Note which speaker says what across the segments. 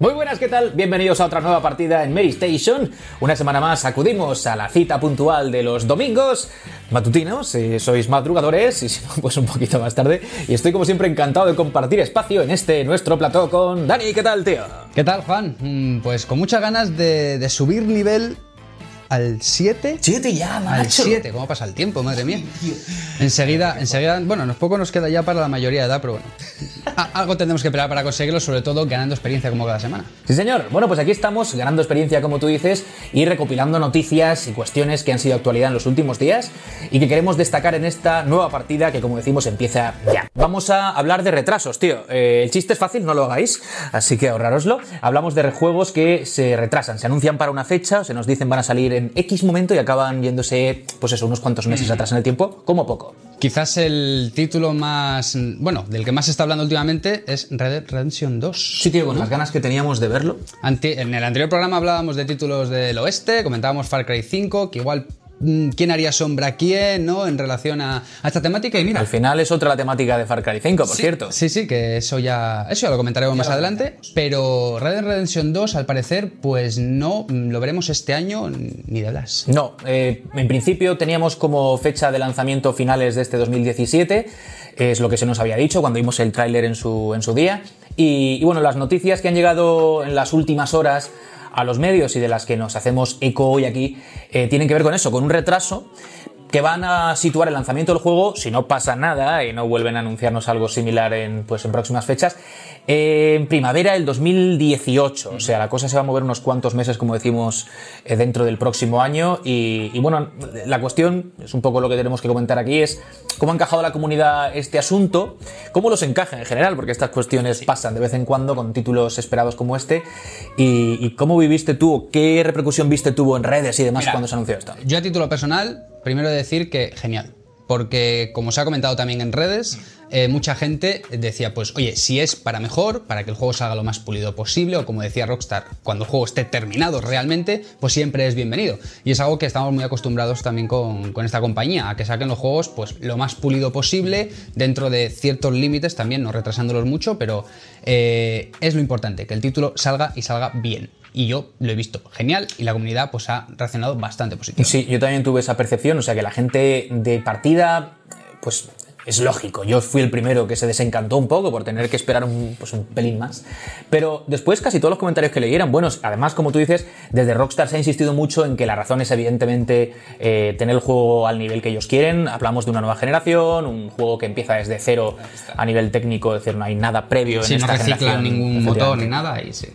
Speaker 1: Muy buenas, ¿qué tal? Bienvenidos a otra nueva partida en Mary Station. Una semana más acudimos a la cita puntual de los domingos matutinos, si sois madrugadores, y si no, pues un poquito más tarde. Y estoy como siempre encantado de compartir espacio en este nuestro plató con Dani. ¿Qué tal, tío?
Speaker 2: ¿Qué tal, Juan? Mm, Pues con muchas ganas de subir nivel al 7.
Speaker 1: Siete ya,
Speaker 2: Al
Speaker 1: macho.
Speaker 2: 7, ¿cómo pasa el tiempo? Madre mía. Enseguida, enseguida, bueno, nos poco nos queda ya para la mayoría de edad, pero bueno. A- algo tendremos que esperar para conseguirlo, sobre todo ganando experiencia como cada semana.
Speaker 1: Sí, señor. Bueno, pues aquí estamos ganando experiencia, como tú dices, y recopilando noticias y cuestiones que han sido actualidad en los últimos días y que queremos destacar en esta nueva partida que, como decimos, empieza ya. Vamos a hablar de retrasos, tío. Eh, el chiste es fácil, no lo hagáis, así que ahorraroslo. Hablamos de juegos que se retrasan, se anuncian para una fecha, se nos dicen van a salir en X momento y acaban yéndose, pues eso, unos cuantos meses atrás en el tiempo, como poco.
Speaker 2: Quizás el título más, bueno, del que más se está hablando últimamente es Red Dead Redemption 2.
Speaker 1: Sí, tío, con las ganas que teníamos de verlo.
Speaker 2: Ante- en el anterior programa hablábamos de títulos del oeste, comentábamos Far Cry 5, que igual quién haría sombra a quién, ¿no? En relación a, a esta temática. Y mira,
Speaker 1: Al final es otra la temática de Far Cry 5, por
Speaker 2: Sí,
Speaker 1: cierto.
Speaker 2: Sí, sí, que eso ya, eso ya lo comentaremos más adelante. Pero Red Dead Redemption 2, al parecer, pues no mm, lo veremos este año ni de las.
Speaker 1: No, eh, en principio teníamos como fecha de lanzamiento finales de este 2017, es lo que se nos había dicho cuando vimos el tráiler en su, en su día. Y, y bueno, las noticias que han llegado en las últimas horas a los medios y de las que nos hacemos eco hoy aquí, eh, tienen que ver con eso, con un retraso que van a situar el lanzamiento del juego, si no pasa nada y no vuelven a anunciarnos algo similar en, pues, en próximas fechas, en primavera del 2018. O sea, la cosa se va a mover unos cuantos meses, como decimos, eh, dentro del próximo año. Y, y bueno, la cuestión, es un poco lo que tenemos que comentar aquí, es cómo ha encajado la comunidad este asunto, cómo los encaja en general, porque estas cuestiones pasan de vez en cuando con títulos esperados como este. Y, y cómo viviste tú, o qué repercusión viste tuvo en redes y demás
Speaker 2: Mira,
Speaker 1: cuando se anunció esto.
Speaker 2: Yo a título personal, primero decir que genial. Porque, como se ha comentado también en redes, eh, mucha gente decía, pues, oye, si es para mejor, para que el juego salga lo más pulido posible, o como decía Rockstar, cuando el juego esté terminado realmente, pues siempre es bienvenido. Y es algo que estamos muy acostumbrados también con, esta compañía, a que saquen los juegos pues lo más pulido posible, dentro de ciertos límites también, no retrasándolos mucho, pero eh, es lo importante, que el título salga y salga bien. Y yo lo he visto genial y la comunidad pues ha reaccionado bastante positivo.
Speaker 1: Sí, yo también tuve esa percepción, o sea que la gente de partida, pues es lógico, yo fui el primero que se desencantó un poco por tener que esperar un, pues, un pelín más, pero después casi todos los comentarios que leí eran buenos, además como tú dices, desde Rockstar se ha insistido mucho en que la razón es evidentemente eh, tener el juego al nivel que ellos quieren, hablamos de una nueva generación, un juego que empieza desde cero a nivel técnico, es decir, no hay nada previo en
Speaker 2: no
Speaker 1: esta
Speaker 2: reciclan
Speaker 1: generación,
Speaker 2: ningún motor ni nada, y sí.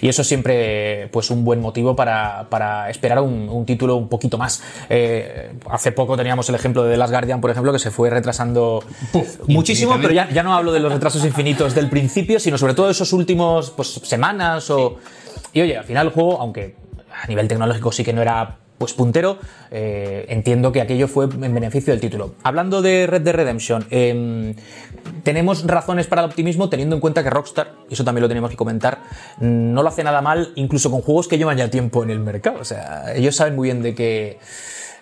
Speaker 1: Y eso es siempre pues, un buen motivo para, para esperar un, un título un poquito más. Eh, hace poco teníamos el ejemplo de The Last Guardian, por ejemplo, que se fue retrasando muchísimo, pero ya, ya no hablo de los retrasos infinitos del principio, sino sobre todo de esos últimos pues, semanas o... Y oye, al final el juego, aunque a nivel tecnológico sí que no era pues puntero, eh, entiendo que aquello fue en beneficio del título. Hablando de Red Dead Redemption, eh, tenemos razones para el optimismo teniendo en cuenta que Rockstar, y eso también lo tenemos que comentar, no lo hace nada mal incluso con juegos que llevan ya tiempo en el mercado. O sea, ellos saben muy bien de qué,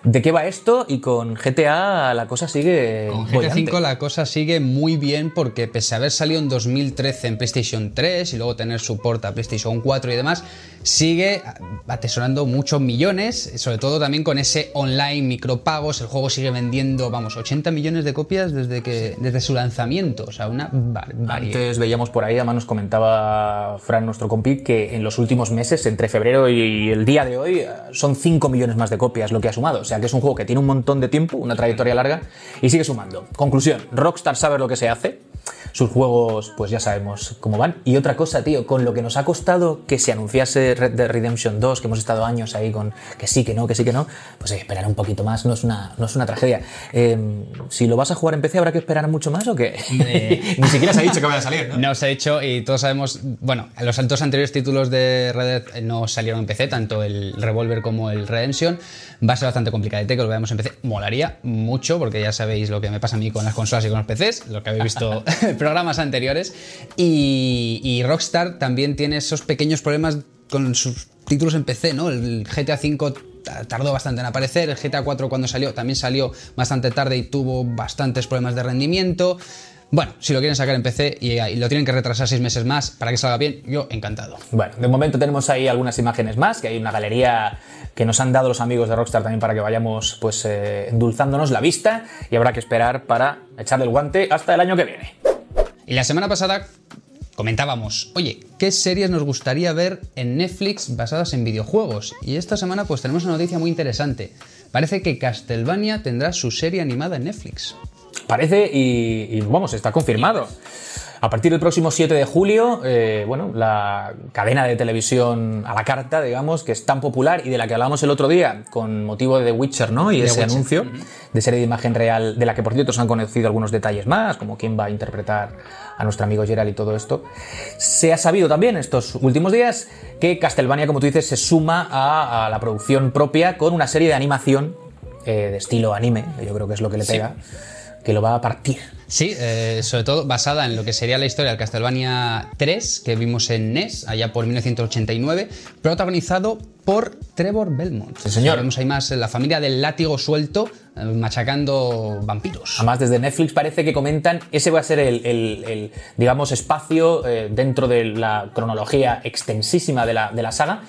Speaker 1: de qué va esto y con GTA la cosa sigue...
Speaker 2: Con GTA. V la cosa sigue muy bien porque pese a haber salido en 2013 en PlayStation 3 y luego tener soporte a PlayStation 4 y demás, sigue atesorando muchos millones, sobre todo también con ese online micropagos, el juego sigue vendiendo, vamos, 80 millones de copias desde que desde su lanzamiento, o sea, una barbaridad.
Speaker 1: Antes veíamos por ahí, además nos comentaba Fran, nuestro compi, que en los últimos meses, entre febrero y el día de hoy, eh, son 5 millones más de copias lo que ha sumado. Sea que es un juego que tiene un montón de tiempo, una trayectoria larga, y sigue sumando. Conclusión, Rockstar sabe lo que se hace. Sus juegos, pues ya sabemos cómo van. Y otra cosa, tío, con lo que nos ha costado que se anunciase Red Dead Redemption 2, que hemos estado años ahí con que sí, que no, que sí, que no, pues hay que esperar un poquito más, no es una, no es una tragedia. Eh, si lo vas a jugar en PC, ¿habrá que esperar mucho más o qué? Ni siquiera se ha dicho que vaya a salir, ¿no?
Speaker 2: No se ha hecho y todos sabemos, bueno, los dos anteriores títulos de Red Dead eh, no salieron en PC, tanto el Revolver como el Redemption. Va a ser bastante complicadete que lo veamos en PC. Molaría mucho, porque ya sabéis lo que me pasa a mí con las consolas y con los PCs, lo que habéis visto programas anteriores. Y, Rockstar también tiene esos pequeños problemas con sus títulos en PC, ¿no? El GTA V ta- tardó bastante en aparecer, el GTA 4 cuando salió también salió bastante tarde y tuvo bastantes problemas de rendimiento. Bueno, si lo quieren sacar en PC y, y lo tienen que retrasar seis meses más para que salga bien, yo encantado.
Speaker 1: Bueno, de momento tenemos ahí algunas imágenes más, que hay una galería que nos han dado los amigos de Rockstar también para que vayamos pues eh, endulzándonos la vista y habrá que esperar para echarle el guante hasta el año que viene.
Speaker 2: Y la semana pasada comentábamos, oye, ¿qué series nos gustaría ver en Netflix basadas en videojuegos? Y esta semana pues tenemos una noticia muy interesante. Parece que Castlevania tendrá su serie animada en Netflix.
Speaker 1: Parece y, y vamos, está confirmado. A partir del próximo 7 de julio, eh, bueno, la cadena de televisión a la carta, digamos, que es tan popular y de la que hablamos el otro día con motivo de The Witcher, ¿no? Y
Speaker 2: The
Speaker 1: ese
Speaker 2: Witcher.
Speaker 1: anuncio de serie de imagen real, de la que por cierto se han conocido algunos detalles más, como quién va a interpretar a nuestro amigo Gerald y todo esto. Se ha sabido también estos últimos días que Castlevania, como tú dices, se suma a, a la producción propia con una serie de animación eh, de estilo anime, que yo creo que es lo que le
Speaker 2: Sí.
Speaker 1: Que lo va a partir.
Speaker 2: Sí, eh, sobre todo basada en lo que sería la historia del Castlevania 3, que vimos en NES, allá por 1989, protagonizado por Trevor Belmont.
Speaker 1: Sí, señor.
Speaker 2: Vemos ahí más la familia del látigo suelto, eh, machacando vampiros.
Speaker 1: Además, desde Netflix parece que comentan, ese va a ser el, el- el, digamos, espacio eh, dentro de la cronología extensísima de la, de la saga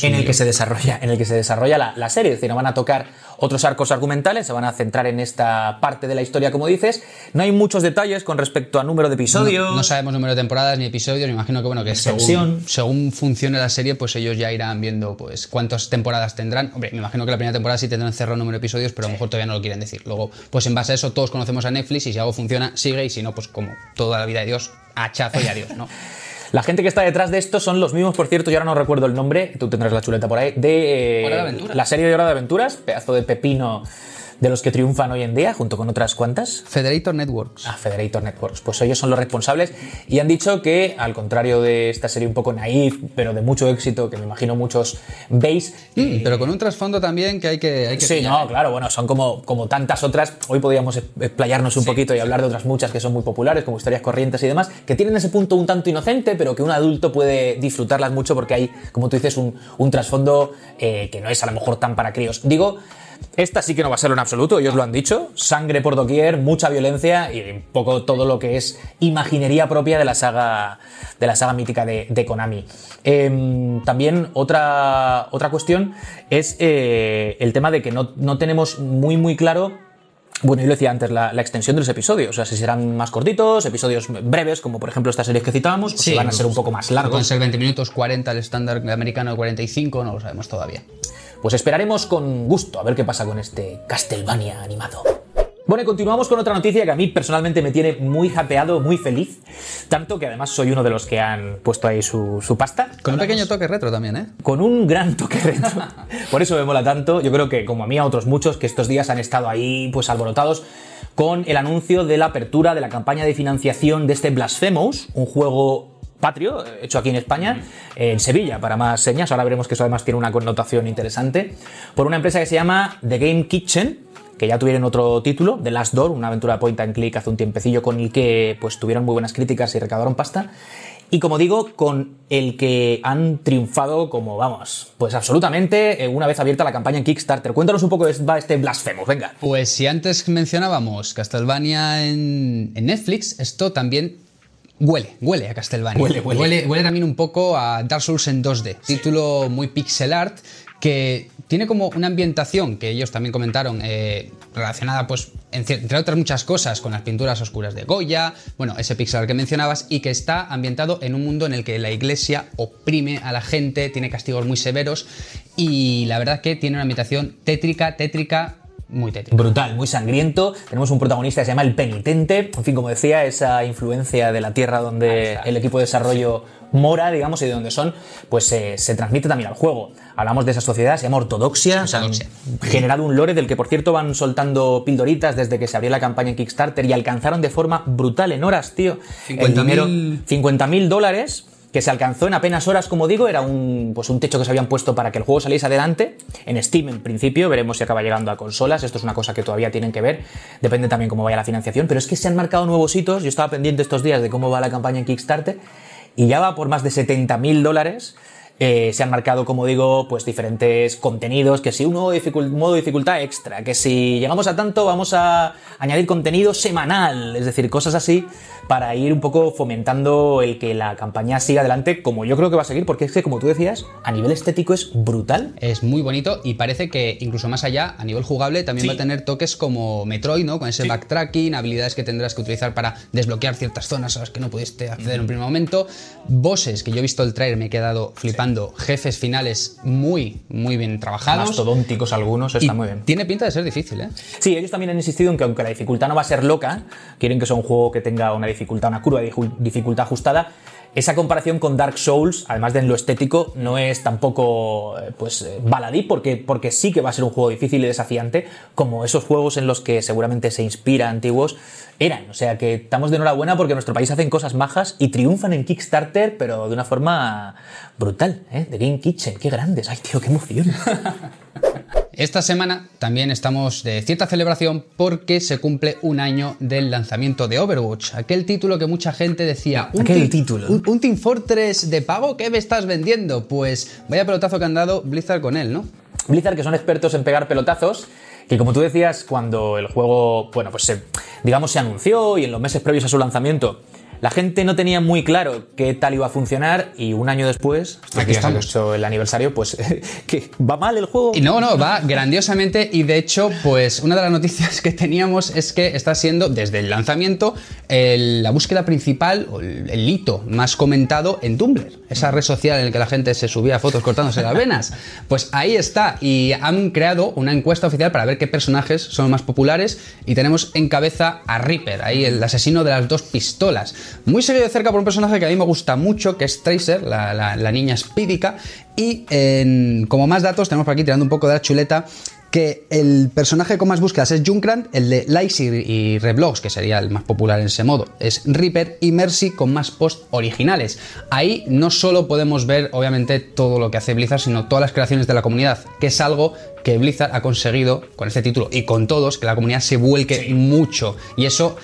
Speaker 1: en el, que se desarrolla, en el que se desarrolla la, la serie. Es decir, no van a tocar otros arcos argumentales, se van a centrar en esta parte de la historia, como dices. No hay muchos detalles con respecto a número de episodios.
Speaker 2: No, no sabemos número de temporadas ni episodios, me imagino que bueno, que según, según funcione la serie, pues ellos ya irán viendo pues cuántas temporadas tendrán. Hombre, me imagino que la primera temporada sí tendrán cerrado número de episodios, pero a lo mejor todavía no lo quieren decir. Luego, pues en base a eso todos conocemos a Netflix y si algo funciona, sigue y si no, pues como toda la vida de Dios, hachazo y adiós, ¿no?
Speaker 1: La gente que está detrás de esto son los mismos, por cierto, yo ahora no recuerdo el nombre, tú tendrás la chuleta por ahí, de eh,
Speaker 2: Hora de
Speaker 1: la serie de Hora de Aventuras, pedazo de pepino de los que triunfan hoy en día, junto con otras cuantas.
Speaker 2: Federator Networks.
Speaker 1: a Federator Networks. Pues ellos son los responsables y han dicho que, al contrario de esta serie un poco naif, pero de mucho éxito, que me imagino muchos veis.
Speaker 2: Mm, pero con un trasfondo también que hay que. Hay que
Speaker 1: Sí,
Speaker 2: pillar.
Speaker 1: no, claro, bueno, son como, como tantas otras. Hoy podríamos explayarnos un poquito y hablar de otras muchas que son muy populares, como historias corrientes y demás, que tienen ese punto un tanto inocente, pero que un adulto puede disfrutarlas mucho porque hay, como tú dices, un, un trasfondo eh, que no es a lo mejor tan para críos. Digo, esta sí que no va a serlo en absoluto, ellos lo han dicho. Sangre por doquier, mucha violencia y un poco todo lo que es imaginería propia de la saga, de la saga mítica de, de Konami. Em, también otra, otra cuestión es eh, el tema de que no, no tenemos muy muy claro bueno, yo lo decía antes, la, la extensión de los episodios. O sea, si serán más cortitos, episodios breves, como por ejemplo estas series que citábamos, o si van a ser un poco más
Speaker 2: Pueden
Speaker 1: largos.
Speaker 2: ser 20 minutos, 40 el estándar americano de 45, no lo sabemos todavía.
Speaker 1: Pues esperaremos con gusto a ver qué pasa con este Castlevania animado. Bueno, y continuamos con otra noticia que a mí personalmente me tiene muy japeado, muy feliz. Tanto que además soy uno de los que han puesto ahí su, su pasta.
Speaker 2: Con un pequeño toque retro también, ¿eh?
Speaker 1: con un gran toque retro. Por eso me mola tanto. Yo creo que, como a mí, a otros muchos que estos días han estado ahí, pues alborotados con el anuncio de la apertura de la campaña de financiación de este Blasphemous, un juego patrio, hecho aquí en España, en Sevilla, para más señas. Ahora veremos que eso además tiene una connotación interesante. Por una empresa que se llama The Game Kitchen que ya tuvieron otro título, The Last Door, una aventura point and click hace un tiempecillo con el que pues tuvieron muy buenas críticas y recaudaron pasta. Y como digo, con el que han triunfado como, vamos, pues absolutamente eh, una vez abierta la campaña en Kickstarter. Cuéntanos un poco de va este Blasphemous, venga.
Speaker 2: Pues si antes mencionábamos Castlevania en, en Netflix, esto también huele, huele a Castlevania.
Speaker 1: Huele, huele.
Speaker 2: huele. también un poco a Dark Souls en 2D. Título muy pixel art que tiene como una ambientación que ellos también comentaron eh, relacionada pues entre otras muchas cosas con las pinturas oscuras de Goya, bueno, ese pixel art que mencionabas y que está ambientado en un mundo en el que la iglesia oprime a la gente, tiene castigos muy severos y la verdad que tiene una ambientación tétrica, tétrica, muy tétrica.
Speaker 1: Brutal, muy sangriento. Tenemos un protagonista que se llama El Penitente. En fin, como decía, esa influencia de la tierra donde el equipo de desarrollo mora, digamos, y de donde son, pues eh, se transmite también al juego. Hablamos de esa sociedad, se llama Ortodoxia. se han
Speaker 2: Ortodoxia.
Speaker 1: generado un lore del que, por cierto, van soltando pildoritas desde que se abrió la campaña en Kickstarter y alcanzaron de forma brutal en horas, tío. el
Speaker 2: 50.000
Speaker 1: dinero, 50.000 dólares que se alcanzó en apenas horas, como digo, era un, pues un techo que se habían puesto para que el juego saliese adelante. En Steam, en principio, veremos si acaba llegando a consolas. Esto es una cosa que todavía tienen que ver. Depende también cómo vaya la financiación. Pero es que se han marcado nuevos hitos. Yo estaba pendiente estos días de cómo va la campaña en Kickstarter y ya va por más de 70.000 dólares. Eh, se han marcado, como digo, pues diferentes contenidos, que si uno modo dificultad extra, que si llegamos a tanto vamos a añadir contenido semanal, es decir, cosas así para ir un poco fomentando el que la campaña siga adelante, como yo creo que va a seguir, porque es que, como tú decías, a nivel estético es brutal.
Speaker 2: Es muy bonito y parece que incluso más allá, a nivel jugable, también va a tener toques como Metroid, ¿no? Con ese backtracking, habilidades que tendrás que utilizar para desbloquear ciertas zonas a las que no pudiste acceder en un primer momento. Bosses, que yo he visto el trailer, me he quedado flipando. Jefes finales muy, muy bien trabajados.
Speaker 1: Mastodónticos algunos, está muy bien.
Speaker 2: Tiene pinta de ser difícil, ¿eh?
Speaker 1: Sí, ellos también han insistido en que aunque la dificultad no va a ser loca, quieren que sea un juego que tenga una dificultad, una curva de dificultad ajustada, esa comparación con Dark Souls, además de en lo estético, no es tampoco eh, pues eh, baladí, porque, porque sí que va a ser un juego difícil y desafiante, como esos juegos en los que seguramente se inspira antiguos eran. O sea que estamos de enhorabuena porque en nuestro país hacen cosas majas y triunfan en Kickstarter, pero de una forma brutal, ¿eh? De Game Kitchen, qué grandes. Ay, tío, qué emoción.
Speaker 2: Esta semana también estamos de cierta celebración porque se cumple un año del lanzamiento de Overwatch, aquel título que mucha gente decía,
Speaker 1: ¿un aquel título?
Speaker 2: Un, Team Fortress de pago? ¿Qué me estás vendiendo? Pues vaya pelotazo que han dado Blizzard con él, ¿no?
Speaker 1: Blizzard, que son expertos en pegar pelotazos, que como tú decías, cuando el juego, bueno, pues digamos se anunció y en los meses previos a su lanzamiento la gente no tenía muy claro qué tal iba a funcionar y un año después,
Speaker 2: aquí estamos.
Speaker 1: Hecho el aniversario, pues que va mal el juego.
Speaker 2: Y no, no, va grandiosamente y de hecho, pues una de las noticias que teníamos es que está siendo desde el lanzamiento la búsqueda principal o el, hito más comentado en Tumblr, esa red social en la que la gente se subía fotos cortándose las venas. Pues ahí está y han creado una encuesta oficial para ver qué personajes son más populares y tenemos en cabeza a Reaper, ahí el asesino de las dos pistolas muy seguido de cerca por un personaje que a mí me gusta mucho, que es Tracer, la, niña espídica. Y como más datos, tenemos por aquí tirando un poco de la chuleta que el personaje con más búsquedas es Junkrat, el de Likes y, Reblogs, que sería el más popular en ese modo, es Reaper y Mercy con más posts originales. Ahí no solo podemos ver, obviamente, todo lo que hace Blizzard, sino todas las creaciones de la comunidad, que es algo que Blizzard ha conseguido con este título y con todos, que la comunidad se vuelque mucho. Y eso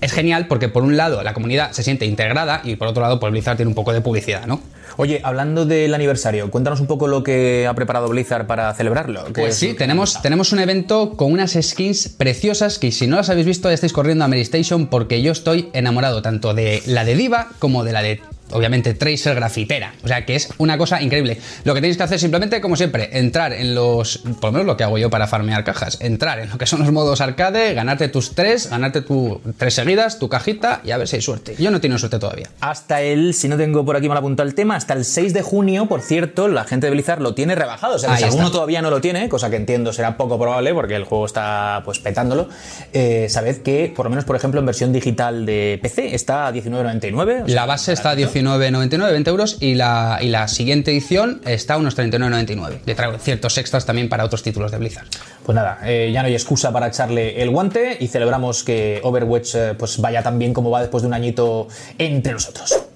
Speaker 2: es genial porque por un lado la comunidad se siente integrada y por otro lado pues Blizzard tiene un poco de publicidad, ¿no?
Speaker 1: Oye, hablando del aniversario, cuéntanos un poco lo que ha preparado Blizzard para celebrarlo.
Speaker 2: Pues sí, tenemos, tenemos un evento con unas skins preciosas que si no las habéis visto ya estáis corriendo a Mary Station porque yo estoy enamorado tanto de la de Diva como de la de obviamente Tracer grafitera. O sea que es una cosa increíble. Lo que tenéis que hacer simplemente, como siempre, entrar en los. Por lo menos lo que hago yo para farmear cajas. Entrar en lo que son los modos arcade, ganarte tus tres, ganarte tu tres seguidas, tu cajita y a ver si hay suerte. Yo no tengo suerte todavía.
Speaker 1: Hasta el, si no tengo por aquí mal apuntado el tema, hasta el 6 de junio, por cierto, la gente de Blizzard lo tiene rebajado. O sea, si alguno todavía no lo tiene, cosa que entiendo será poco probable porque el juego está pues petándolo. Eh, sabed que, por lo menos, por ejemplo, en versión digital de PC está a 19.99.
Speaker 2: la base está a 19 19,99, 20 euros, y la, y la siguiente edición está a unos 39,99. Le traigo ciertos extras también para otros títulos de Blizzard.
Speaker 1: Pues nada, eh, ya no hay excusa para echarle el guante y celebramos que Overwatch eh, pues vaya tan bien como va después de un añito entre nosotros.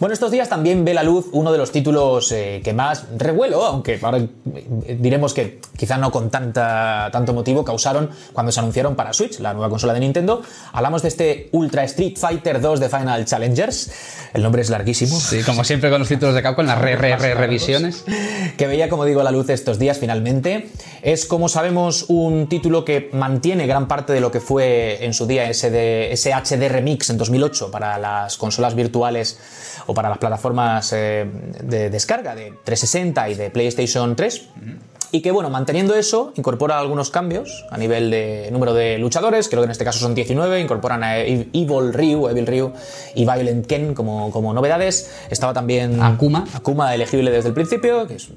Speaker 1: Bueno, estos días también ve la luz uno de los títulos eh, que más revuelo, aunque ahora eh, diremos que quizá no con tanta, tanto motivo, causaron cuando se anunciaron para Switch, la nueva consola de Nintendo. Hablamos de este Ultra Street Fighter 2 de Final Challengers. El nombre es larguísimo.
Speaker 2: Sí, como siempre con los títulos de Capcom, las re, re, re revisiones.
Speaker 1: Que veía, como digo, la luz estos días finalmente. Es, como sabemos, un título que mantiene gran parte de lo que fue en su día ese, de, ese HD Remix en 2008 para las consolas virtuales o para las plataformas eh, de descarga de 360 y de PlayStation 3. Y que bueno, manteniendo eso, incorpora algunos cambios a nivel de número de luchadores, creo que en este caso son 19, incorporan a Evil Ryu, Evil Ryu y Violent Ken como, como novedades. Estaba también
Speaker 2: Akuma.
Speaker 1: Akuma elegible desde el principio, que es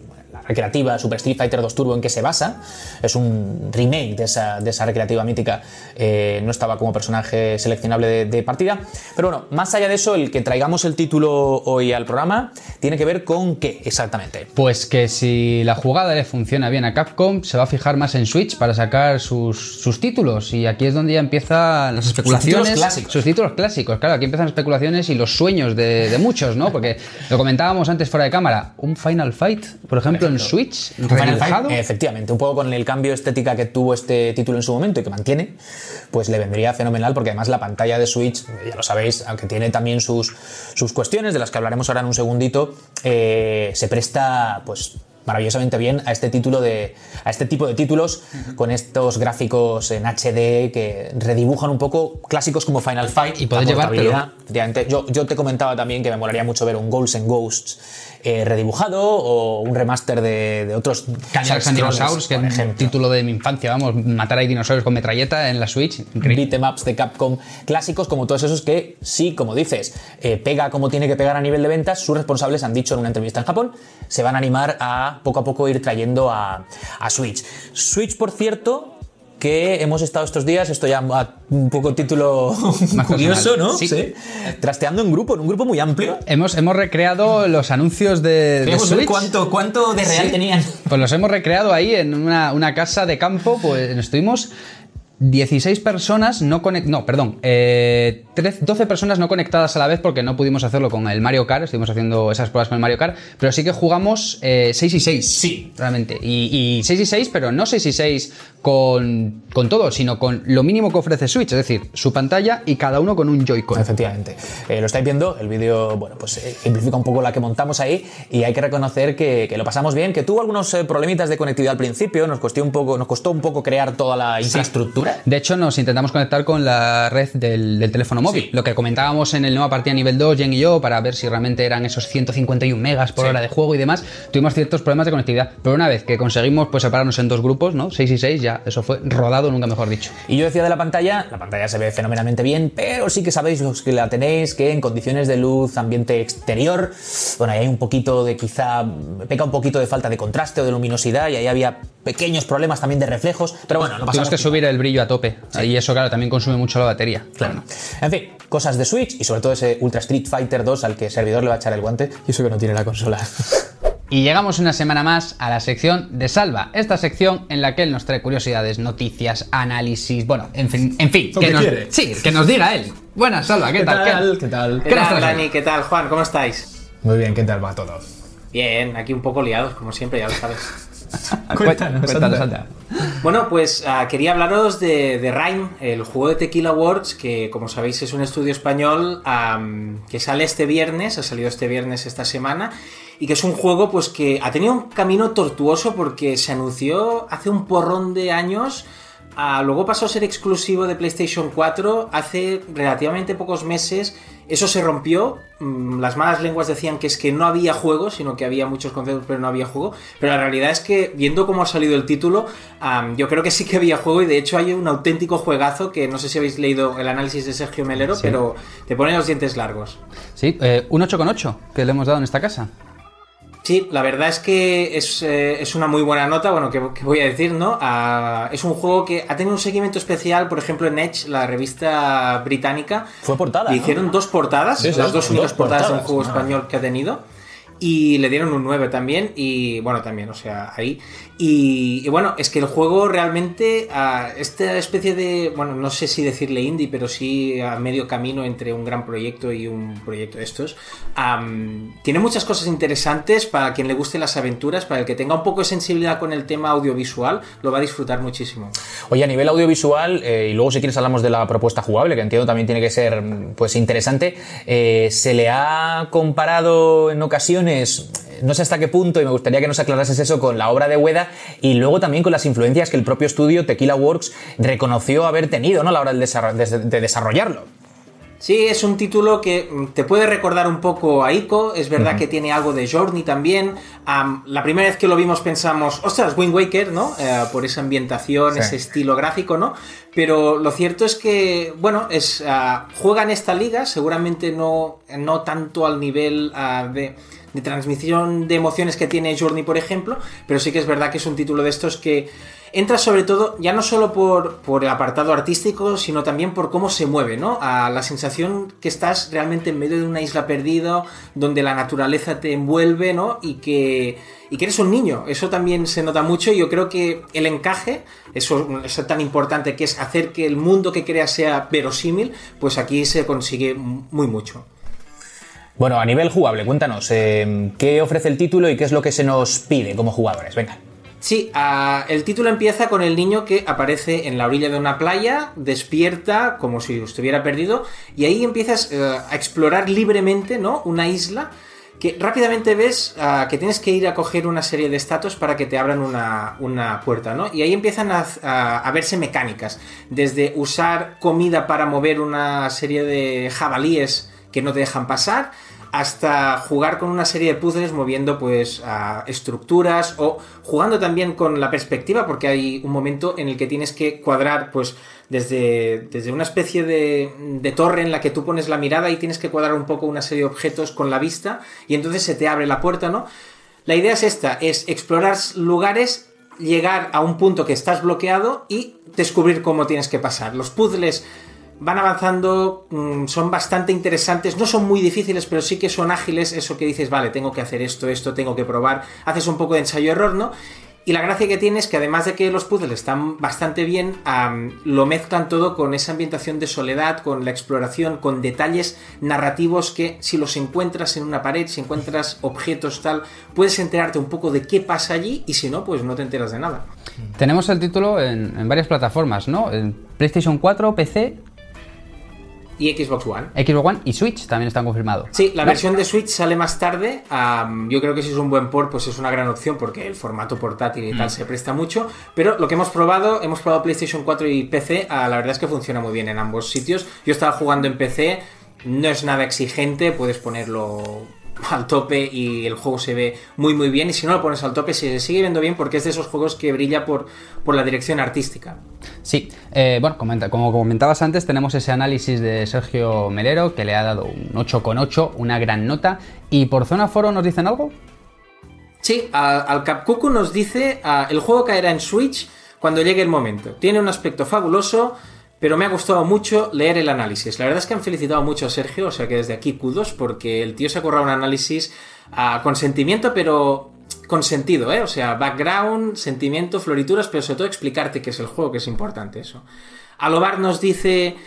Speaker 1: recreativa Super Street Fighter 2 Turbo en que se basa. Es un remake de esa, de esa recreativa mítica. Eh, no estaba como personaje seleccionable de, partida. Pero bueno, más allá de eso, el que traigamos el título hoy al programa tiene que ver con qué exactamente.
Speaker 2: Pues que si la jugada le funciona bien a Capcom, se va a fijar más en Switch para sacar sus, sus títulos. Y aquí es donde ya empiezan las especulaciones. Sus
Speaker 1: títulos clásicos.
Speaker 2: Sus títulos clásicos, claro. Aquí empiezan las especulaciones y los sueños de, de muchos, ¿no? Porque lo comentábamos antes fuera de cámara. Un Final Fight, por ejemplo, en Switch.
Speaker 1: Fight, efectivamente, un poco con el cambio estética que tuvo este título en su momento y que mantiene, pues le vendría fenomenal porque además la pantalla de Switch, ya lo sabéis, aunque tiene también sus, sus cuestiones, de las que hablaremos ahora en un segundito, eh, se presta pues maravillosamente bien a este título de a este tipo de títulos con estos gráficos en HD que redibujan un poco clásicos como Final Fight
Speaker 2: Y poder.
Speaker 1: Efectivamente, yo, yo te comentaba también que me molaría mucho ver un Ghosts and Ghosts eh, redibujado o un remaster de, de otros
Speaker 2: Cadillacs and Dinosaurs, que es un título de mi infancia, vamos, matar a dinosaurios con metralleta en la Switch. Increíble.
Speaker 1: beat 'em ups de Capcom clásicos, como todos esos que sí, como dices, eh, pega como tiene que pegar a nivel de ventas, sus responsables han dicho en una entrevista en Japón, se van a animar a poco a poco ir trayendo a, a Switch. Switch, por cierto, que hemos estado estos días, esto ya a un poco título
Speaker 2: Más
Speaker 1: curioso. ¿no?
Speaker 2: Sí.
Speaker 1: Trasteando en grupo, en un grupo muy amplio.
Speaker 2: Hemos, hemos recreado los anuncios de, de Switch.
Speaker 1: cuánto, cuánto de real
Speaker 2: Sí.
Speaker 1: tenían.
Speaker 2: Pues los hemos recreado ahí en una, una casa de campo, pues estuvimos 16 personas no conectadas, no, perdón, eh, 13 12 personas no conectadas a la vez porque no pudimos hacerlo con el Mario Kart, estuvimos haciendo esas pruebas con el Mario Kart, pero sí que jugamos eh, 6 y 6.
Speaker 1: Sí.
Speaker 2: Realmente. Y, y 6 y 6, pero no 6 y 6 con, con todo, sino con lo mínimo que ofrece Switch, es decir, su pantalla y cada uno con un Joy-Con.
Speaker 1: Efectivamente. Eh, lo estáis viendo, el vídeo, bueno, pues eh, simplifica un poco la que montamos ahí y hay que reconocer que, que lo pasamos bien, que tuvo algunos eh, problemitas de conectividad al principio, nos costó un poco, nos costó un poco crear toda la infraestructura.
Speaker 2: De hecho, nos intentamos conectar con la red del, del teléfono móvil. Lo que comentábamos en el nueva partida nivel 2, Jen y yo, para ver si realmente eran esos 151 megas por hora de juego y demás, tuvimos ciertos problemas de conectividad. Pero una vez que conseguimos pues, separarnos en dos grupos, ¿no? 6 y 6, ya eso fue rodado, nunca mejor dicho.
Speaker 1: Y yo decía de la pantalla, la pantalla se ve fenomenalmente bien, pero sí que sabéis los que la tenéis que en condiciones de luz, ambiente exterior, bueno, ahí hay un poquito de quizá, peca un poquito de falta de contraste o de luminosidad y ahí había pequeños problemas también de reflejos, pero bueno, no pasamos
Speaker 2: que subir el brillo a tope. Y eso, claro, también consume mucho la batería.
Speaker 1: Claro. En fin, cosas de Switch y sobre todo ese Ultra Street Fighter 2 al que el servidor le va a echar el guante y eso que no tiene la consola.
Speaker 2: Y llegamos una semana más a la sección de Salva, esta sección en la que él nos trae curiosidades, noticias, análisis, bueno, en fin, en fin, que
Speaker 1: que
Speaker 2: nos,
Speaker 1: quiere.
Speaker 2: sí, que nos diga él. Buenas, Salva, ¿qué, tal?
Speaker 1: ¿Qué tal?
Speaker 3: ¿Qué
Speaker 2: ¿Qué nos
Speaker 3: tal,
Speaker 2: traes hoy?
Speaker 3: Dani? ¿Qué tal, Juan? ¿Cómo estáis?
Speaker 1: Muy bien, ¿qué tal va todo?
Speaker 3: Bien, aquí un poco liados, como siempre, ya lo sabes.
Speaker 2: Cuéntanos, cuéntanos, anda.
Speaker 3: Bueno, pues ah, quería hablaros de, de Rhyme, el juego de Tequila Awards, que como sabéis es un estudio español que sale este viernes, ha salido este viernes esta semana, y que es un juego pues que ha tenido un camino tortuoso porque se anunció hace un porrón de años, ah, luego pasó a ser exclusivo de PlayStation 4 hace relativamente pocos meses. Eso se rompió. mm, Las malas lenguas decían que es que no había juego, sino que había muchos conceptos, pero no había juego. Pero la realidad es que, viendo cómo ha salido el título, yo creo que sí que había juego y de hecho hay un auténtico juegazo que no sé si habéis leído el análisis de Sergio Melero, pero te pone los dientes largos.
Speaker 2: Sí, eh, un 8,8 que le hemos dado en esta casa.
Speaker 3: Sí, la verdad es que es, eh, es una muy buena nota, bueno, que, que voy a decir, ¿no? Ah, es un juego que ha tenido un seguimiento especial, por ejemplo, en Edge, la revista británica.
Speaker 1: Fue portada,
Speaker 3: Le
Speaker 1: ¿no?
Speaker 3: hicieron dos portadas,
Speaker 1: Sí, sí,
Speaker 3: las dos únicas portadas de un juego español que ha tenido. Y le dieron un 9 también, y bueno, también, o sea, ahí. Y, y bueno, es que el juego realmente, esta especie de, bueno, no sé si decirle indie, pero sí a medio camino entre un gran proyecto y un proyecto de estos, am, tiene muchas cosas interesantes para quien le guste las aventuras, para el que tenga un poco de sensibilidad con el tema audiovisual, lo va a disfrutar muchísimo.
Speaker 1: Oye, a nivel audiovisual, eh, y luego si quieres hablamos de la propuesta jugable, que entiendo también tiene que ser mm, pues interesante, eh, se le ha comparado en ocasiones, no sé hasta qué punto, y me gustaría que nos aclarases eso con la obra de Ueda, y luego también con las influencias que el propio estudio Tequila Works reconoció haber tenido ¿no? a la hora de, de desarrollarlo.
Speaker 3: Sí, es un título que mm, te puede recordar un poco a Ico, es verdad que tiene algo de Journey también. Am, la primera vez que lo vimos pensamos, ostras, Wind Waker, ¿no? Eh, por esa ambientación,
Speaker 1: Sí.
Speaker 3: ese estilo gráfico, ¿no? Pero lo cierto es que, bueno, es ah, juega en esta liga, seguramente no, no tanto al nivel ah, de, de transmisión de emociones que tiene Journey, por ejemplo, pero sí que es verdad que es un título de estos que entra sobre todo, ya no solo por, por el apartado artístico, sino también por cómo se mueve, ¿no? A la sensación que estás realmente en medio de una isla perdida, donde la naturaleza te envuelve, ¿no? Y que, y que eres un niño. Eso también se nota mucho y yo creo que el encaje, eso, eso tan importante que es hacer que el mundo que creas sea verosímil, pues aquí se consigue muy mucho.
Speaker 1: Bueno, a nivel jugable, cuéntanos, eh, ¿qué ofrece el título y qué es lo que se nos pide como jugadores? Venga.
Speaker 3: Sí, uh, el título empieza con el niño que aparece en la orilla de una playa, despierta como si estuviera perdido, y ahí empiezas uh, a explorar libremente, ¿no? Una isla que rápidamente ves uh, que tienes que ir a coger una serie de estatus para que te abran una, una puerta, ¿no? Y ahí empiezan a, verse mecánicas, desde usar comida para mover una serie de jabalíes que no te dejan pasar, hasta jugar con una serie de puzzles moviendo pues estructuras o jugando también con la perspectiva porque hay un momento en el que tienes que cuadrar pues desde, desde una especie de, de, torre en la que tú pones la mirada y tienes que cuadrar un poco una serie de objetos con la vista y entonces se te abre la puerta, ¿no? La idea es esta, es explorar lugares llegar a un punto que estás bloqueado y descubrir cómo tienes que pasar. Los puzzles van avanzando, mmm, son bastante interesantes, no son muy difíciles, pero sí que son ágiles, eso que dices, vale, tengo que hacer esto, esto, tengo que probar, haces un poco de ensayo-error, ¿no? Y la gracia que tiene es que además de que los puzzles están bastante bien, lo mezclan todo con esa ambientación de soledad, con la exploración, con detalles narrativos que si los encuentras en una pared, si encuentras objetos tal, puedes enterarte un poco de qué pasa allí y si no, pues no te enteras de nada.
Speaker 2: Tenemos el título en, en varias plataformas, ¿no? En PlayStation 4, PC,
Speaker 3: y Xbox One.
Speaker 2: Xbox One y Switch también están confirmados.
Speaker 3: Sí, la ¿No? versión de Switch sale más tarde. Um, yo creo que si es un buen port, pues es una gran opción porque el formato portátil y tal mm. se presta mucho. Pero lo que hemos probado, hemos probado PlayStation 4 y PC, uh, la verdad es que funciona muy bien en ambos sitios. Yo estaba jugando en PC, no es nada exigente, puedes ponerlo al tope y el juego se ve muy muy bien y si no lo pones al tope se sigue viendo bien porque es de esos juegos que brilla por, por la dirección artística.
Speaker 2: Sí, eh, bueno, comenta, como comentabas antes tenemos ese análisis de Sergio Melero que le ha dado un 8,8, una gran nota y por zona foro nos dicen algo?
Speaker 3: Sí, al, al Capcucu nos dice el juego caerá en Switch cuando llegue el momento. Tiene un aspecto fabuloso, pero me ha gustado mucho leer el análisis. La verdad es que han felicitado mucho a Sergio, o sea que desde aquí kudos, porque el tío se ha currado un análisis uh, con sentimiento, pero con sentido, ¿eh? O sea, background, sentimiento, florituras, pero sobre todo explicarte qué es el juego, que es importante eso. Alobar nos dice...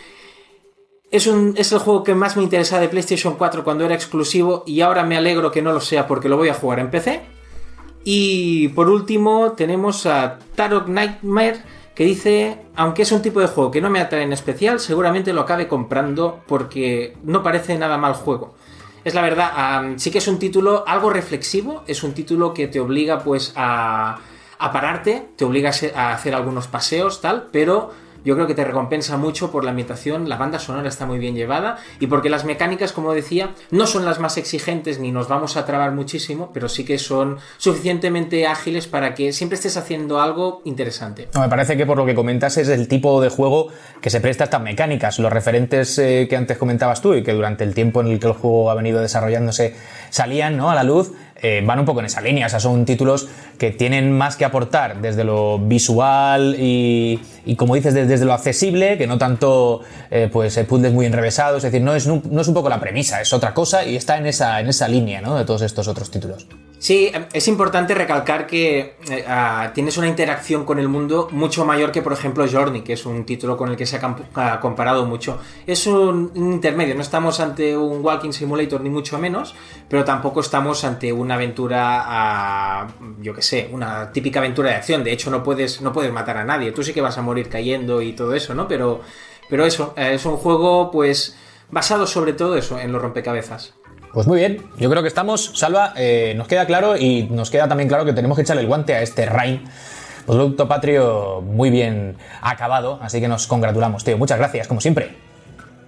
Speaker 3: Es, un, es el juego que más me interesa de PlayStation 4 cuando era exclusivo y ahora me alegro que no lo sea porque lo voy a jugar en PC. Y por último tenemos a Tarot Nightmare que dice, aunque es un tipo de juego que no me atrae en especial, seguramente lo acabe comprando porque no parece nada mal juego. Es la verdad, sí que es un título algo reflexivo, es un título que te obliga pues a, a pararte, te obliga a hacer algunos paseos, tal, pero yo creo que te recompensa mucho por la ambientación, la banda sonora está muy bien llevada y porque las mecánicas, como decía, no son las más exigentes ni nos vamos a trabar muchísimo, pero sí que son suficientemente ágiles para que siempre estés haciendo algo interesante.
Speaker 1: Me parece que por lo que comentas es el tipo de juego que se presta a estas mecánicas. Los referentes eh, que antes comentabas tú y que durante el tiempo en el que el juego ha venido desarrollándose salían ¿no? a la luz, eh, van un poco en esa línea. O sea, son títulos que tienen más que aportar desde lo visual y, y como dices, desde, desde, lo accesible, que no tanto eh, pues puzzles muy enrevesados. Es decir, no es, no es un poco la premisa, es otra cosa y está en esa, en esa línea ¿no? de todos estos otros títulos.
Speaker 3: Sí, es importante recalcar que eh, tienes una interacción con el mundo mucho mayor que, por ejemplo, Journey, que es un título con el que se ha comparado mucho. Es un intermedio, no estamos ante un Walking Simulator ni mucho menos, pero tampoco estamos ante una aventura, yo que sé, una típica aventura de acción. De hecho, no puedes, no puedes matar a nadie. Tú sí que vas a morir cayendo y todo eso, ¿no? Pero, pero eso, eh, es un juego, pues, basado sobre todo eso, en los rompecabezas.
Speaker 1: Pues muy bien, yo creo que estamos, Salva, eh, nos queda claro y nos queda también claro que tenemos que echarle el guante a este Rain. Producto patrio muy bien acabado, así que nos congratulamos, tío. Muchas gracias, como siempre.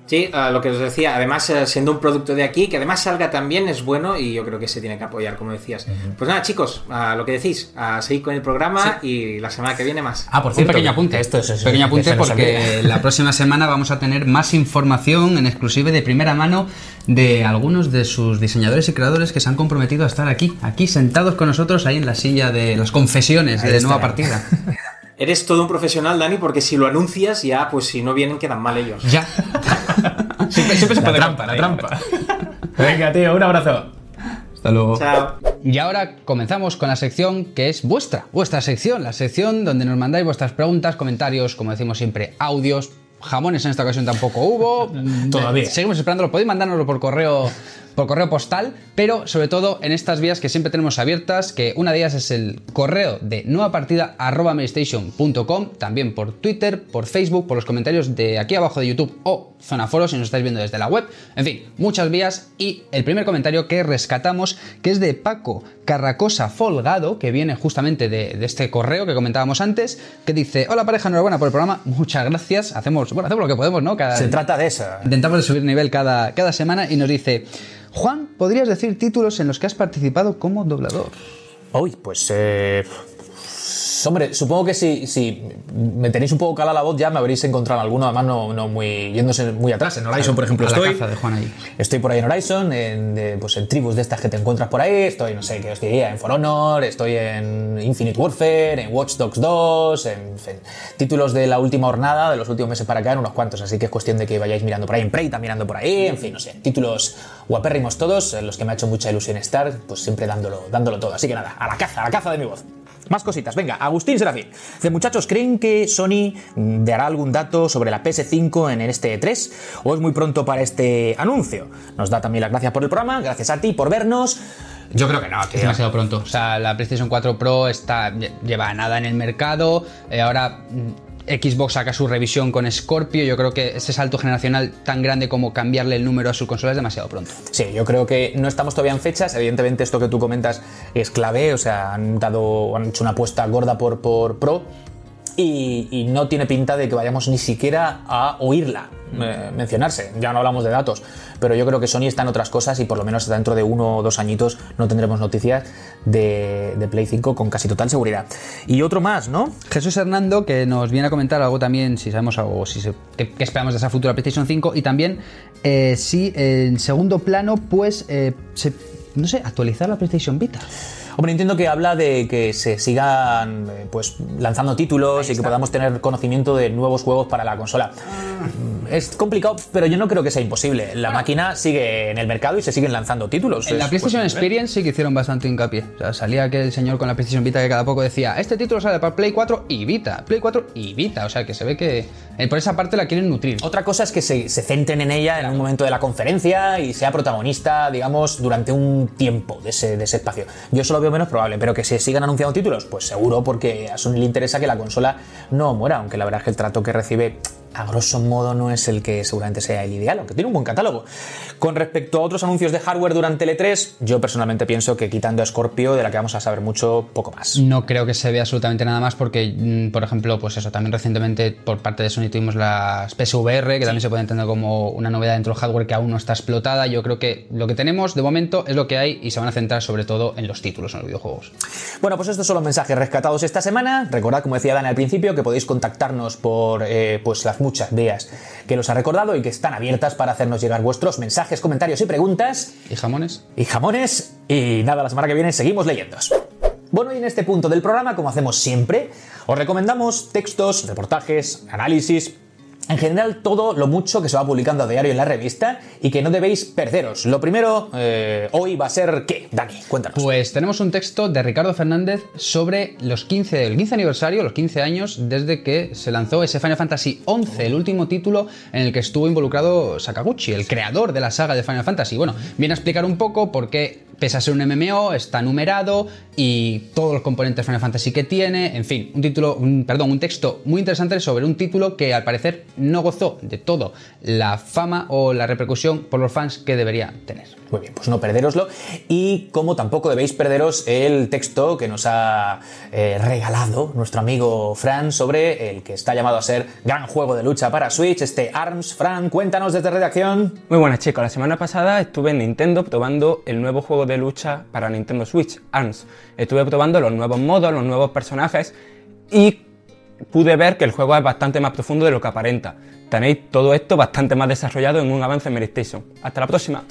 Speaker 3: Sí, uh, lo que os decía, además uh, siendo un producto de aquí, que además salga también es bueno y yo creo que se tiene que apoyar, como decías. Uh -huh. Pues nada, chicos, lo que decís, a seguir con el programa sí. y la semana que viene más.
Speaker 2: Ah, por cierto, pequeño apunte. Esto es eso. Pequeño apunte porque la próxima semana vamos a tener más información en exclusiva de primera mano de algunos de sus diseñadores y creadores que se han comprometido a estar aquí, aquí sentados con nosotros ahí en la silla de las confesiones Ahí de nueva partida.
Speaker 3: Eres todo un profesional, Dani, porque si lo anuncias, ya, pues si no vienen, quedan mal ellos.
Speaker 2: Ya.
Speaker 1: siempre, siempre se puede trampa, la trampa. Venga, tío, un abrazo.
Speaker 2: Hasta luego.
Speaker 3: Chao.
Speaker 2: Y ahora comenzamos con la sección que es vuestra, vuestra sección, la sección donde nos mandáis vuestras preguntas, comentarios, como decimos siempre, audios. Jamones en esta ocasión tampoco hubo.
Speaker 1: Todavía.
Speaker 2: Seguimos esperándolo. Podéis mandárnoslo por correo por correo postal, pero sobre todo en estas vías que siempre tenemos abiertas, que una de ellas es el correo de nuevapartida.com, también por Twitter, por Facebook, por los comentarios de aquí abajo de YouTube o Zona Foro si nos estáis viendo desde la web. En fin, muchas vías y el primer comentario que rescatamos, que es de Paco Carracosa Folgado, que viene justamente de, este correo que comentábamos antes, que dice, hola pareja, enhorabuena por el programa, muchas gracias, hacemos, bueno, hacemos lo que podemos, ¿no?
Speaker 1: Cada, Se trata de eso.
Speaker 2: Intentamos subir nivel cada, cada semana y nos dice, Juan, ¿podrías decir títulos en los que has participado como doblador?
Speaker 1: Uy, pues... Eh hombre, supongo que si, si me tenéis un poco cala la voz ya me habréis encontrado alguno, además no, no muy yéndose muy atrás. En Horizon, por ejemplo, estoy.
Speaker 2: de Juan ahí.
Speaker 1: Estoy por ahí en Horizon, en, pues en tribus de estas que te encuentras por ahí. Estoy, no sé qué os diría, en For Honor, estoy en Infinite Warfare, en Watch Dogs 2, en, títulos de la última jornada, de los últimos meses para acá, en unos cuantos. Así que es cuestión de que vayáis mirando por ahí. En Prey también mirando por ahí, en fin, no sé. Títulos guapérrimos todos, en los que me ha hecho mucha ilusión estar, pues siempre dándolo, dándolo todo. Así que nada, a la caza, a la caza de mi voz. Más cositas, venga, Agustín Serafín. De muchachos, ¿creen que Sony dará algún dato sobre la PS5 en este E3 o es muy pronto para este anuncio? Nos da también las gracias por el programa, gracias a ti por vernos.
Speaker 2: Yo creo que no, que es demasiado pronto. O sea, la PlayStation 4 Pro está lleva nada en el mercado. Eh, ahora Xbox saca su revisión con Scorpio. Yo creo que ese salto generacional tan grande como cambiarle el número a su consola es demasiado pronto.
Speaker 1: Sí, yo creo que no estamos todavía en fechas. Evidentemente, esto que tú comentas es clave. O sea, han dado, han hecho una apuesta gorda por, por Pro y, no tiene pinta de que vayamos ni siquiera a oírla eh, mencionarse. Ya no hablamos de datos, pero yo creo que Sony está en otras cosas y por lo menos dentro de uno o dos añitos no tendremos noticias de, Play 5 con casi total seguridad. Y otro más, ¿no?
Speaker 2: Jesús Hernando, que nos viene a comentar algo también, si sabemos algo, si qué, esperamos de esa futura PlayStation 5 y también eh, si en segundo plano, pues, eh, no sé, actualizar la PlayStation Vita.
Speaker 1: Hombre, entiendo que habla de que se sigan eh, pues, lanzando títulos y que podamos tener conocimiento de nuevos juegos para la consola. Ah. Es complicado, pero yo no creo que sea imposible. La máquina sigue en el mercado y se siguen lanzando títulos.
Speaker 2: En la PlayStation Experience sí que hicieron bastante hincapié. O sea, salía aquel señor con la PlayStation Vita que cada poco decía, este título sale para Play 4 y Vita, Play 4 y Vita. O sea, que se ve que eh, por esa parte la quieren nutrir.
Speaker 1: Otra cosa es que se, centren en ella en un momento de la conferencia y sea protagonista, digamos, durante un tiempo de ese, de ese espacio. Yo solo menos probable, pero que se sigan anunciando títulos, pues seguro, porque a Sony le interesa que la consola no muera, aunque la verdad es que el trato que recibe a grosso modo no es el que seguramente sea el ideal, aunque tiene un buen catálogo. Con respecto a otros anuncios de hardware durante el E3, yo personalmente pienso que quitando a Scorpio, de la que vamos a saber mucho, poco más.
Speaker 2: No creo que se vea absolutamente nada más porque, mm, por ejemplo, pues eso, también recientemente por parte de Sony tuvimos las PSVR, que también se puede entender como una novedad dentro del hardware que aún no está explotada. Yo creo que lo que tenemos de momento es lo que hay y se van a centrar sobre todo en los títulos, en los videojuegos.
Speaker 1: Bueno, pues estos son los mensajes rescatados esta semana. Recordad, como decía Dan al principio, que podéis contactarnos por eh, pues las muchas vías que los ha recordado y que están abiertas para hacernos llegar vuestros mensajes, comentarios y preguntas.
Speaker 2: ¿Y jamones?
Speaker 1: Y jamones. Y nada, la semana que viene seguimos leyendo. Bueno, y en este punto del programa, como hacemos siempre, os recomendamos textos, reportajes, análisis, en general, todo lo mucho que se va publicando a diario en la revista y que no debéis perderos. Lo primero, eh, hoy va a ser ¿qué? Dani, cuéntanos.
Speaker 2: Pues tenemos un texto de Ricardo Fernández sobre los 15, el 15 aniversario, los 15 años desde que se lanzó ese Final Fantasy XI, el último título en el que estuvo involucrado Sakaguchi, el creador de la saga de Final Fantasy. Bueno, viene a explicar un poco por qué pese a ser un MMO, está numerado y todos los componentes Final Fantasy que tiene, en fin, un título, perdón, un texto muy interesante sobre un título que al parecer no gozó de todo la fama o la repercusión por los fans que debería tener.
Speaker 1: Muy bien, pues no perderoslo. Y como tampoco debéis perderos el texto que nos ha eh, regalado nuestro amigo Fran sobre el que está llamado a ser gran juego de lucha para Switch, este ARMS. Fran, cuéntanos desde redacción.
Speaker 4: Muy buenas chicos, la semana pasada estuve en Nintendo probando el nuevo juego de lucha para Nintendo Switch, ARMS. Estuve probando los nuevos modos, los nuevos personajes y pude ver que el juego es bastante más profundo de lo que aparenta. Tenéis todo esto bastante más desarrollado en un avance en Station. Hasta la próxima.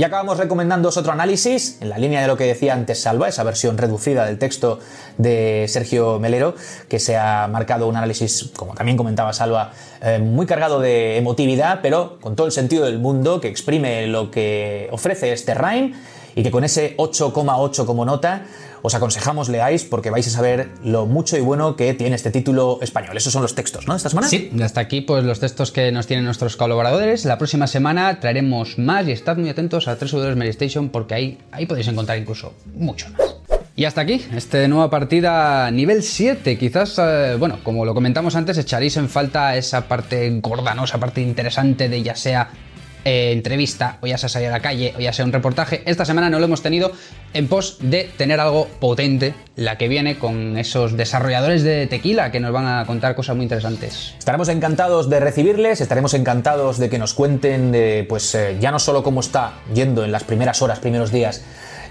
Speaker 1: Y acabamos recomendándoos otro análisis, en la línea de lo que decía antes Salva, esa versión reducida del texto de Sergio Melero, que se ha marcado un análisis, como también comentaba Salva, eh, muy cargado de emotividad, pero con todo el sentido del mundo, que exprime lo que ofrece este Rhyme y que con ese 8,8 como nota os aconsejamos leáis porque vais a saber lo mucho y bueno que tiene este título español. Esos son los textos, ¿no? Esta semana.
Speaker 2: Sí, hasta aquí pues los textos que nos tienen nuestros colaboradores. La próxima semana traeremos más y estad muy atentos a 3 Station porque ahí, ahí podéis encontrar incluso mucho más. Y hasta aquí, este nueva partida nivel 7. Quizás, eh, bueno, como lo comentamos antes, echaréis en falta esa parte gorda, ¿no? Esa parte interesante de ya sea eh, entrevista, o ya sea salir a la calle, o ya sea un reportaje. Esta semana no lo hemos tenido en pos de tener algo potente, la que viene con esos desarrolladores de tequila que nos van a contar cosas muy interesantes.
Speaker 1: Estaremos encantados de recibirles, estaremos encantados de que nos cuenten, de, pues eh, ya no solo cómo está yendo en las primeras horas, primeros días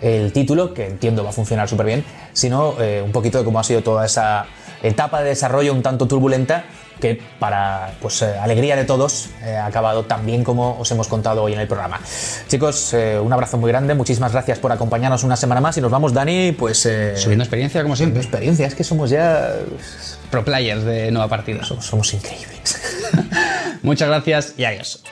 Speaker 1: el título, que entiendo va a funcionar súper bien, sino eh, un poquito de cómo ha sido toda esa etapa de desarrollo un tanto turbulenta que para pues, eh, alegría de todos eh, ha acabado tan bien como os hemos contado hoy en el programa. Chicos, un abrazo muy grande, muchísimas gracias por acompañarnos una semana más y nos vamos, Dani, pues...
Speaker 2: Subiendo experiencia como siempre.
Speaker 1: Experiencia, es que somos ya...
Speaker 2: Pro players de nueva partida.
Speaker 1: somos increíbles.
Speaker 2: Muchas gracias y adiós.